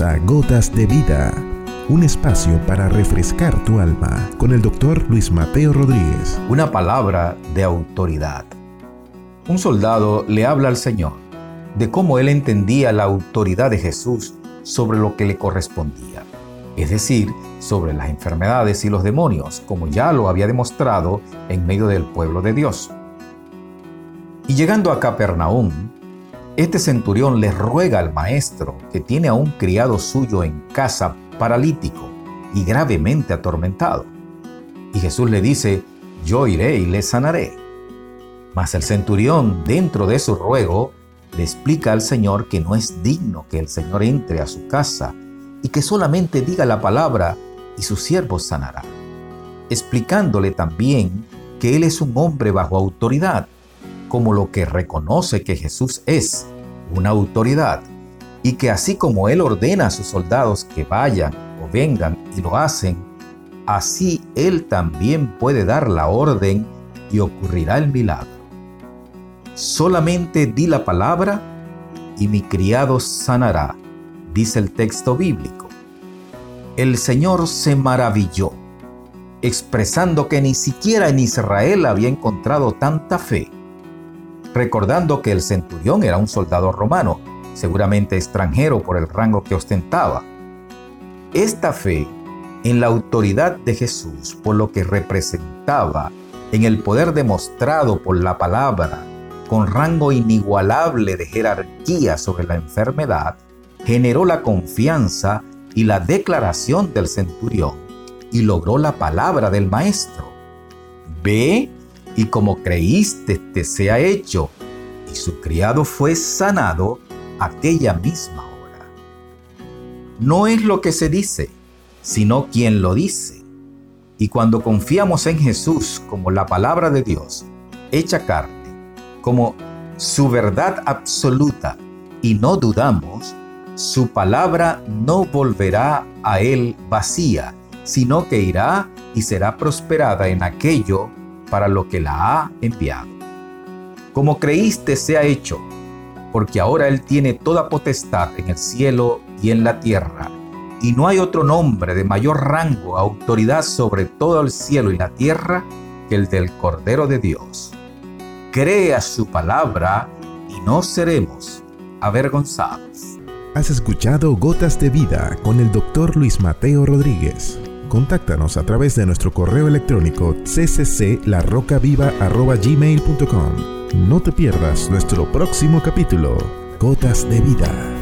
A Gotas de Vida, un espacio para refrescar tu alma con el doctor Luis Mateo Rodríguez. Una palabra de autoridad. Un soldado le habla al Señor de cómo él entendía la autoridad de Jesús sobre lo que le correspondía, es decir, sobre las enfermedades y los demonios, como ya lo había demostrado en medio del pueblo de Dios. Y llegando a Capernaum, este centurión le ruega al maestro, que tiene a un criado suyo en casa paralítico y gravemente atormentado. Y Jesús le dice, yo iré y le sanaré. Mas el centurión, dentro de su ruego, le explica al Señor que no es digno que el Señor entre a su casa y que solamente diga la palabra y su siervo sanará. Explicándole también que él es un hombre bajo autoridad como lo que reconoce que Jesús es una autoridad y que así como Él ordena a sus soldados que vayan o vengan y lo hacen, así Él también puede dar la orden y ocurrirá el milagro. Solamente di la palabra y mi criado sanará, dice el texto bíblico. El Señor se maravilló, expresando que ni siquiera en Israel había encontrado tanta fe recordando que el centurión era un soldado romano, seguramente extranjero por el rango que ostentaba. Esta fe en la autoridad de Jesús, por lo que representaba, en el poder demostrado por la palabra, con rango inigualable de jerarquía sobre la enfermedad, generó la confianza y la declaración del centurión y logró la palabra del maestro. Ve y como creíste te sea hecho. Y su criado fue sanado aquella misma hora. No es lo que se dice, sino quien lo dice. Y cuando confiamos en Jesús como la palabra de Dios, hecha carne, como su verdad absoluta, y no dudamos, su palabra no volverá a él vacía, sino que irá y será prosperada en aquello para lo que la ha enviado. Como creíste se ha hecho, porque ahora Él tiene toda potestad en el cielo y en la tierra, y no hay otro nombre de mayor rango, autoridad sobre todo el cielo y la tierra que el del Cordero de Dios. Crea su palabra y no seremos avergonzados. Has escuchado Gotas de Vida con el doctor Luis Mateo Rodríguez. Contáctanos a través de nuestro correo electrónico ccclarrocaviva.gmail.com No te pierdas nuestro próximo capítulo, Gotas de Vida.